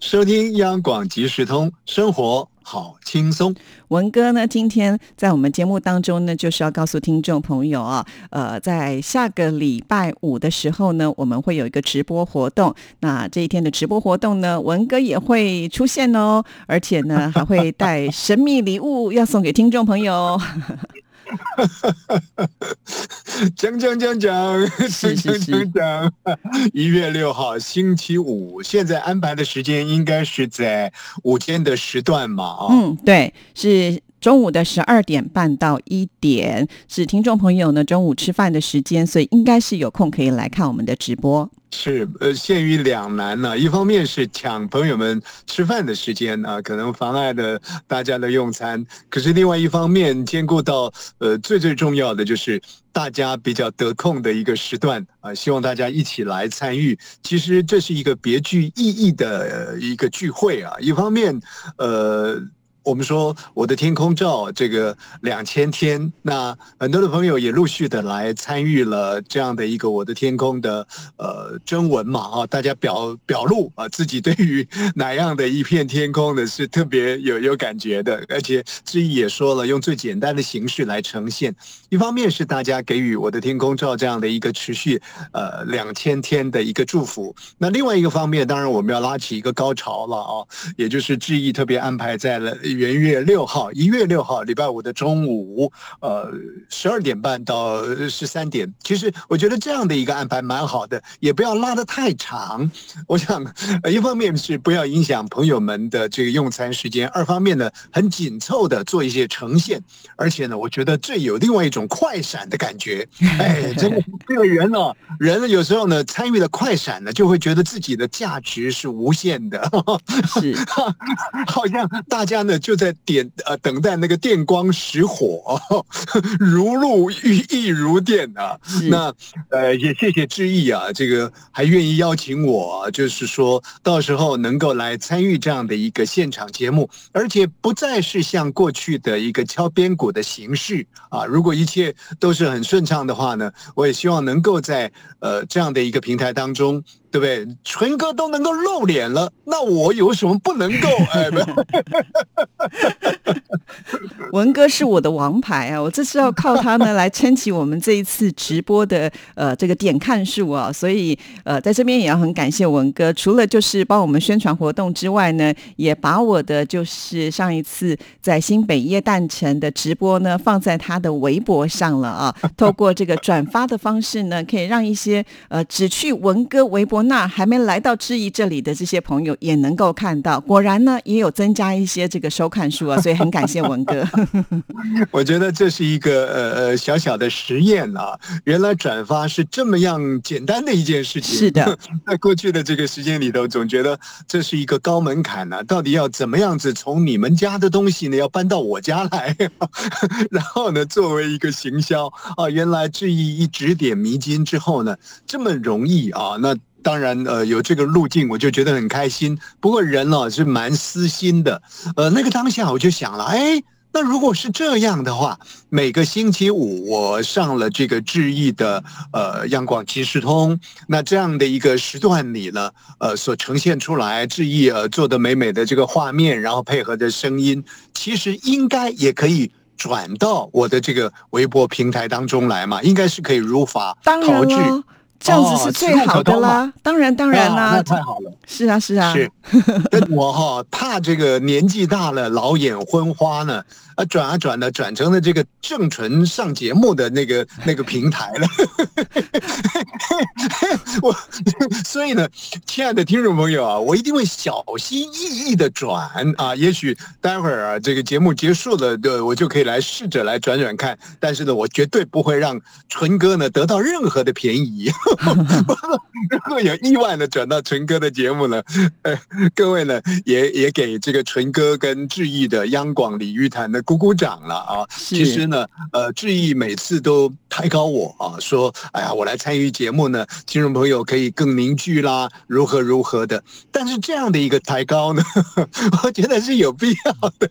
收听央广即时通，生活。好轻松，文哥呢？今天在我们节目当中呢，就是要告诉听众朋友啊，呃，在下个礼拜五的时候呢，我们会有一个直播活动。那这一天的直播活动呢，文哥也会出现哦，而且呢，还会带神秘礼物要送给听众朋友。讲讲讲讲，讲讲讲讲。一月六号星期五，现在安排的时间应该是在午间的时段嘛？啊，嗯，对，是中午的十二点半到一点，是听众朋友呢中午吃饭的时间，所以应该是有空可以来看我们的直播。是呃，陷于两难呢。一方面是抢朋友们吃饭的时间啊，可能妨碍了大家的用餐；可是另外一方面，兼顾到呃最最重要的就是大家比较得空的一个时段啊，希望大家一起来参与。其实这是一个别具意义的一个聚会啊。一方面，呃。我们说我的天空照这个两千天，那很多的朋友也陆续的来参与了这样的一个我的天空的呃征文嘛啊，大家表表露啊自己对于哪样的一片天空呢是特别有有感觉的，而且志毅也说了，用最简单的形式来呈现。一方面是大家给予我的天空照这样的一个持续呃两千天的一个祝福，那另外一个方面，当然我们要拉起一个高潮了啊，也就是志毅特别安排在了。元月六号，一月六号，礼拜五的中午，呃，十二点半到十三点。其实我觉得这样的一个安排蛮好的，也不要拉得太长。我想，一方面是不要影响朋友们的这个用餐时间，二方面呢，很紧凑的做一些呈现。而且呢，我觉得这有另外一种快闪的感觉。哎，真的这个人呢，人有时候呢参与了快闪呢，就会觉得自己的价值是无限的。是，好像大家呢。就在点呃等待那个电光石火，如露亦亦如电啊。那呃也谢谢志毅啊，这个还愿意邀请我，就是说到时候能够来参与这样的一个现场节目，而且不再是像过去的一个敲边鼓的形式啊。如果一切都是很顺畅的话呢，我也希望能够在呃这样的一个平台当中。对不对？纯哥都能够露脸了，那我有什么不能够？哎，文哥是我的王牌啊！我这是要靠他呢来撑起我们这一次直播的呃这个点看数啊！所以呃在这边也要很感谢文哥，除了就是帮我们宣传活动之外呢，也把我的就是上一次在新北耶诞城的直播呢放在他的微博上了啊！透过这个转发的方式呢，可以让一些呃只去文哥微博。那还没来到质疑这里的这些朋友也能够看到，果然呢也有增加一些这个收看数啊，所以很感谢文哥。我觉得这是一个呃呃小小的实验啊，原来转发是这么样简单的一件事情。是的，在过去的这个时间里头，总觉得这是一个高门槛呢，到底要怎么样子从你们家的东西呢要搬到我家来，然后呢作为一个行销啊，原来质疑一指点迷津之后呢这么容易啊，那。当然，呃，有这个路径，我就觉得很开心。不过人哦是蛮私心的，呃，那个当下我就想了，哎，那如果是这样的话，每个星期五我上了这个志毅的呃央广即时通，那这样的一个时段里呢，呃，所呈现出来志毅呃做的美美的这个画面，然后配合着声音，其实应该也可以转到我的这个微博平台当中来嘛，应该是可以如法炮制。这样子是最好的啦，当然当然啦，那太好了。是啊是啊，是。我哈怕这个年纪大了老眼昏花呢，啊转啊转的转成了这个正纯上节目的那个那个平台了。我 所以呢，亲爱的听众朋友啊，我一定会小心翼翼的转啊。也许待会儿啊，这个节目结束了，对，我就可以来试着来转转看。但是呢，我绝对不会让纯哥呢得到任何的便宜。如果有意外的转到纯哥的节目呢，呃，各位呢也也给这个纯哥跟志毅的央广鲤鱼潭的鼓鼓掌了啊。其实呢，呃，志毅每次都抬高我啊，说，哎呀，我来参与节目呢，听众朋友可以更凝聚啦，如何如何的。但是这样的一个抬高呢，我觉得是有必要的。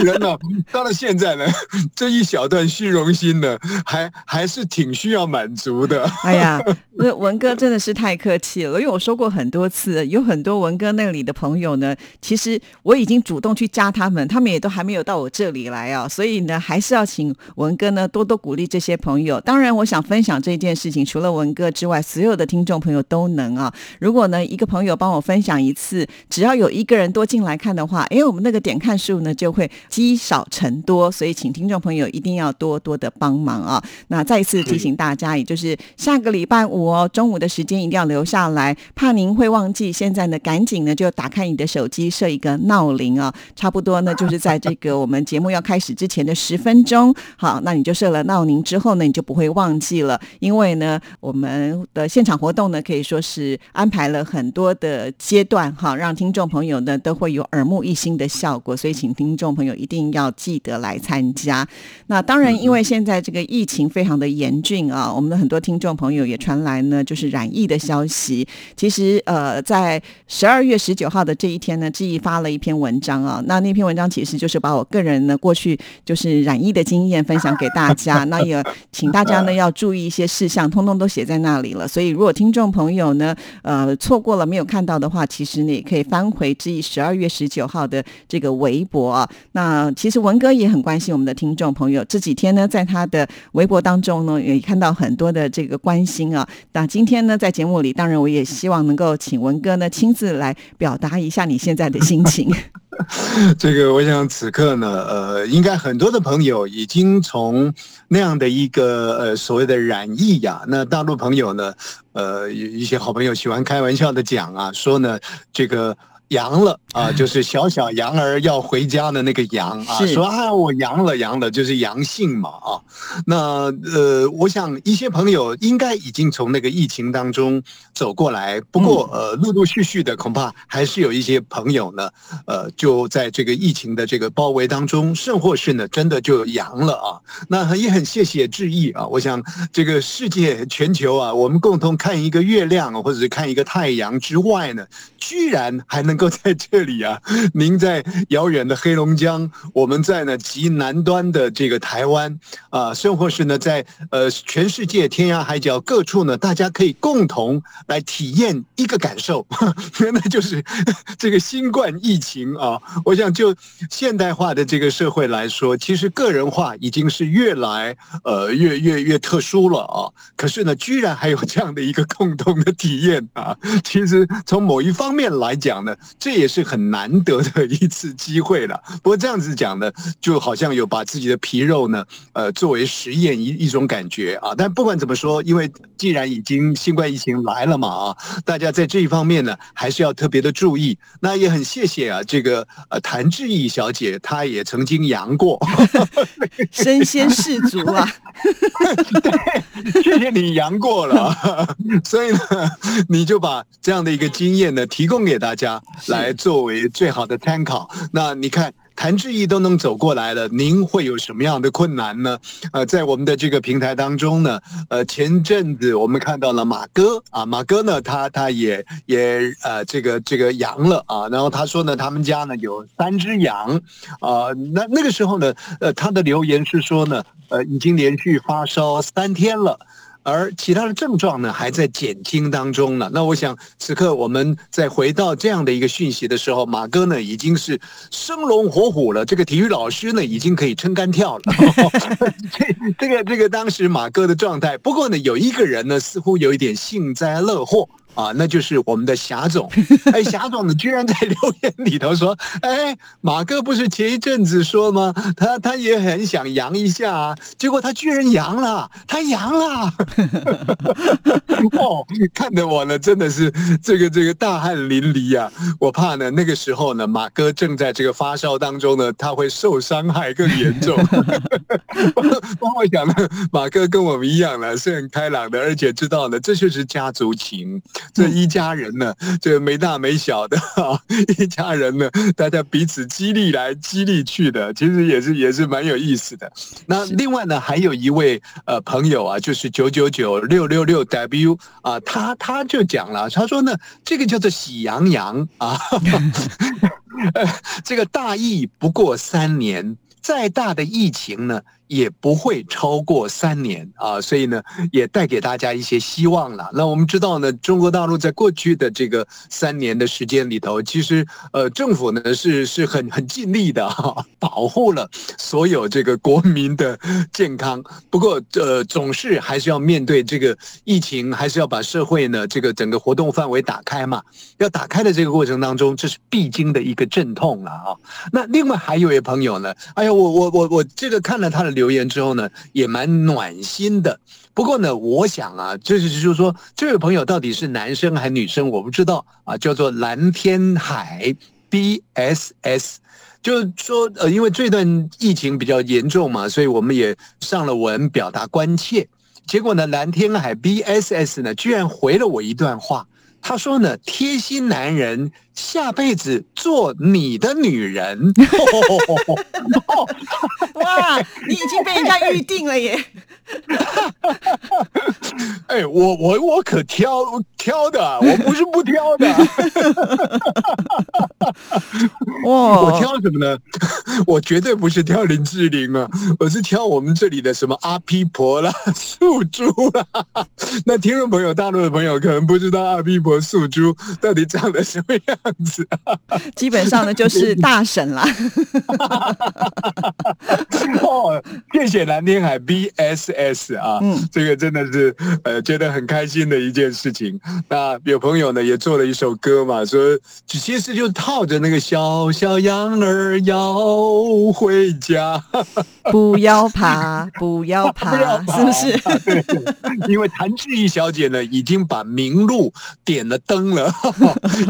人呢，到了现在呢，这一小段虚荣心呢，还还是挺需要满足的。哎呀，那文哥真的是太客气了，因为我说过很多次，有很多文哥那里的朋友呢，其实我已经主动去加他们，他们也都还还没有到我这里来啊，所以呢，还是要请文哥呢多多鼓励这些朋友。当然，我想分享这件事情，除了文哥之外，所有的听众朋友都能啊。如果呢，一个朋友帮我分享一次，只要有一个人多进来看的话，哎，我们那个点看数呢就会积少成多。所以，请听众朋友一定要多多的帮忙啊。那再一次提醒大家，也就是下个礼拜五哦，中午的时间一定要留下来，怕您会忘记。现在呢，赶紧呢就打开你的手机，设一个闹铃啊。差不多呢，就是在这这个我们节目要开始之前的十分钟。好，那你就设了闹铃之后呢，你就不会忘记了。因为呢，我们的现场活动呢，可以说是安排了很多的阶段哈，让听众朋友呢都会有耳目一新的效果。所以，请听众朋友一定要记得来参加。那当然，因为现在这个疫情非常的严峻啊，我们的很多听众朋友也传来呢，就是染疫的消息。其实，呃，在十二月十九号的这一天呢，志毅发了一篇文章啊。那那篇文章其实就是把我个人呢过去就是染疫的经验分享给大家。那也请大家呢要注意一些事项，通通都写在那里了。所以，如果听众朋友呢，呃，错过了没有看到的话，其实你也可以翻回志毅十二月十九号的这个微博啊。那其实文哥也很关心我们的听众朋友，这几天呢，在他的微博当中呢，也看到很多的这个关心啊。那今天呢，在节目里，当然我也希望能够请文哥呢亲自来表达一下你现在的心情。这个，我想此刻呢，呃，应该很多的朋友已经从那样的一个呃所谓的染疫呀，那大陆朋友呢，呃，一些好朋友喜欢开玩笑的讲啊，说呢，这个。阳了啊，就是小小羊儿要回家的那个羊啊，说啊我阳了阳了，就是阳性嘛啊。那呃，我想一些朋友应该已经从那个疫情当中走过来，不过呃，陆陆续续的恐怕还是有一些朋友呢，呃，就在这个疫情的这个包围当中，甚或是呢真的就阳了啊。那也很谢谢致意啊。我想这个世界全球啊，我们共同看一个月亮或者是看一个太阳之外呢，居然还能。够在这里啊！您在遥远的黑龙江，我们在呢极南端的这个台湾啊，甚或是呢在呃全世界天涯海角各处呢，大家可以共同来体验一个感受，那就是这个新冠疫情啊！我想就现代化的这个社会来说，其实个人化已经是越来呃越越越特殊了啊！可是呢，居然还有这样的一个共同的体验啊！其实从某一方面来讲呢。这也是很难得的一次机会了。不过这样子讲呢，就好像有把自己的皮肉呢，呃，作为实验一一种感觉啊。但不管怎么说，因为既然已经新冠疫情来了嘛啊，大家在这一方面呢，还是要特别的注意。那也很谢谢啊，这个呃谭志毅小姐，她也曾经阳过，身先士卒啊。对，谢谢你阳过了，所以呢，你就把这样的一个经验呢，提供给大家。来作为最好的参考。那你看，谭志毅都能走过来了，您会有什么样的困难呢？呃，在我们的这个平台当中呢，呃，前阵子我们看到了马哥啊，马哥呢，他他也也呃，这个这个阳了啊，然后他说呢，他们家呢有三只羊啊，那那个时候呢，呃，他的留言是说呢，呃，已经连续发烧三天了。而其他的症状呢，还在减轻当中呢。那我想，此刻我们在回到这样的一个讯息的时候，马哥呢已经是生龙活虎了。这个体育老师呢，已经可以撑杆跳了。这、这个、这个，当时马哥的状态。不过呢，有一个人呢，似乎有一点幸灾乐祸啊，那就是我们的霞总。哎，霞总呢，居然在留言里头说：“哎，马哥不是前一阵子说吗？他他也很想阳一下啊，结果他居然阳了，他阳了。”哦，看得我呢，真的是这个这个大汗淋漓啊！我怕呢，那个时候呢，马哥正在这个发烧当中呢，他会受伤害更严重。帮我想呢，马哥跟我们一样呢，是很开朗的，而且知道呢，这就是家族情。这一家人呢，这没大没小的啊，一家人呢，大家彼此激励来激励去的，其实也是也是蛮有意思的。那另外呢，还有一位呃朋友啊，就是九九九六六六 W 啊，他他就讲了，他说呢，这个叫做喜羊羊啊，这个大疫不过三年，再大的疫情呢。也不会超过三年啊，所以呢，也带给大家一些希望了。那我们知道呢，中国大陆在过去的这个三年的时间里头，其实呃，政府呢是是很很尽力的哈，保护了所有这个国民的健康。不过呃，总是还是要面对这个疫情，还是要把社会呢这个整个活动范围打开嘛。要打开的这个过程当中，这是必经的一个阵痛了啊。那另外还有一位朋友呢，哎呀，我我我我这个看了他的。留言之后呢，也蛮暖心的。不过呢，我想啊，这是就是说，这位朋友到底是男生还是女生，我不知道啊。叫做蓝天海 B S S，就是说，呃，因为这段疫情比较严重嘛，所以我们也上了文表达关切。结果呢，蓝天海 B S S 呢，居然回了我一段话。他说呢，贴心男人下辈子做你的女人。哇，你已经被人家预定了耶！哎，我我我可挑挑的，我不是不挑的。哇，我挑什么呢？我绝对不是挑林志玲啊，我是挑我们这里的什么阿皮婆啦、素珠啦。那听众朋友，大陆的朋友可能不知道阿皮婆、素珠到底长得什么样子。基本上呢，就是 大神啦。哦，谢谢蓝天海 BSS 啊，嗯，这个真的是呃觉得很开心的一件事情。那有朋友呢也做了一首歌嘛，说其实就套着那个小小羊儿要回家，不要怕，不要怕，是不是？对，因为谭志毅小姐呢已经把明路点了灯了，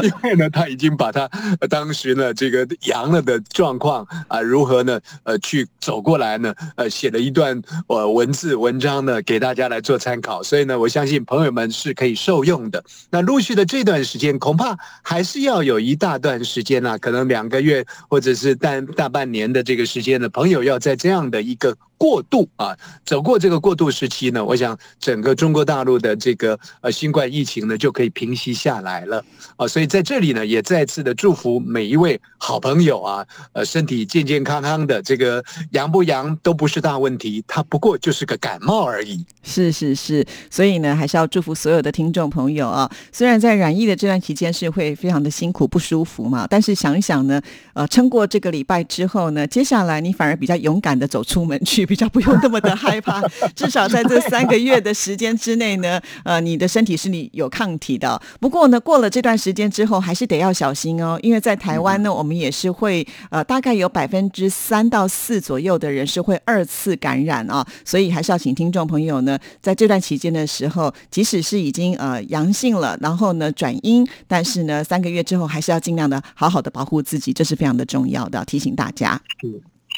因为呢她他已经把他当时呢这个阳了的状况啊如何呢呃去走过来呢呃写了一段呃文字文章呢给大家来做参考，所以呢我相信朋友们是可以受用的。那陆续的这段时间恐怕还是要有一大段时间呢，可能两个月或者是大大半年的这个时间呢，朋友要在这样的一个。过渡啊，走过这个过渡时期呢，我想整个中国大陆的这个呃新冠疫情呢就可以平息下来了啊，所以在这里呢也再次的祝福每一位好朋友啊，呃身体健健康康的，这个阳不阳都不是大问题，它不过就是个感冒而已。是是是，所以呢还是要祝福所有的听众朋友啊，虽然在染疫的这段期间是会非常的辛苦不舒服嘛，但是想一想呢，呃撑过这个礼拜之后呢，接下来你反而比较勇敢的走出门去。比较不用那么的害怕，至少在这三个月的时间之内呢，呃，你的身体是你有抗体的。不过呢，过了这段时间之后，还是得要小心哦，因为在台湾呢，我们也是会呃，大概有百分之三到四左右的人是会二次感染啊，所以还是要请听众朋友呢，在这段期间的时候，即使是已经呃阳性了，然后呢转阴，但是呢三个月之后，还是要尽量的好好的保护自己，这是非常的重要的，提醒大家。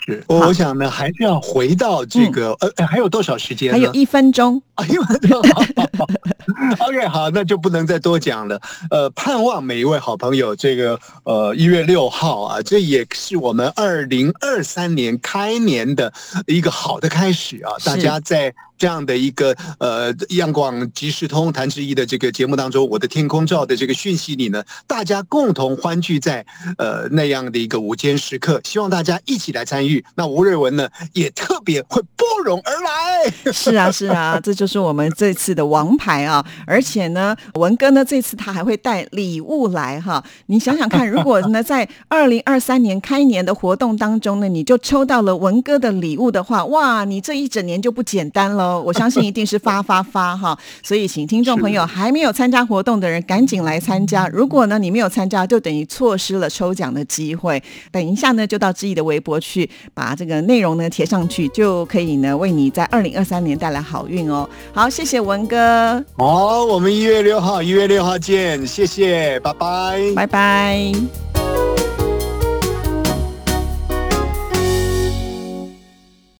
是，我想呢，还是要回到这个，呃，还有多少时间？还有一分钟。哎呦，OK，好，那就不能再多讲了。呃，盼望每一位好朋友，这个呃一月六号啊，这也是我们二零二三年开年的一个好的开始啊！大家在。这样的一个呃，央广即时通谭志毅的这个节目当中，我的天空照的这个讯息里呢，大家共同欢聚在呃那样的一个午间时刻，希望大家一起来参与。那吴瑞文呢，也特别会拨冗而来。是啊，是啊，这就是我们这次的王牌啊！而且呢，文哥呢这次他还会带礼物来哈。你想想看，如果呢在二零二三年开年的活动当中呢，你就抽到了文哥的礼物的话，哇，你这一整年就不简单了。喽，我相信一定是发发发哈。所以，请听众朋友还没有参加活动的人赶紧来参加。如果呢你没有参加，就等于错失了抽奖的机会。等一下呢，就到志毅的微博去把这个内容呢贴上去，就可以呢为你在二零二三年带来好运哦。好，谢谢文哥。好，我们一月六号，一月六号见，谢谢，拜拜，拜拜。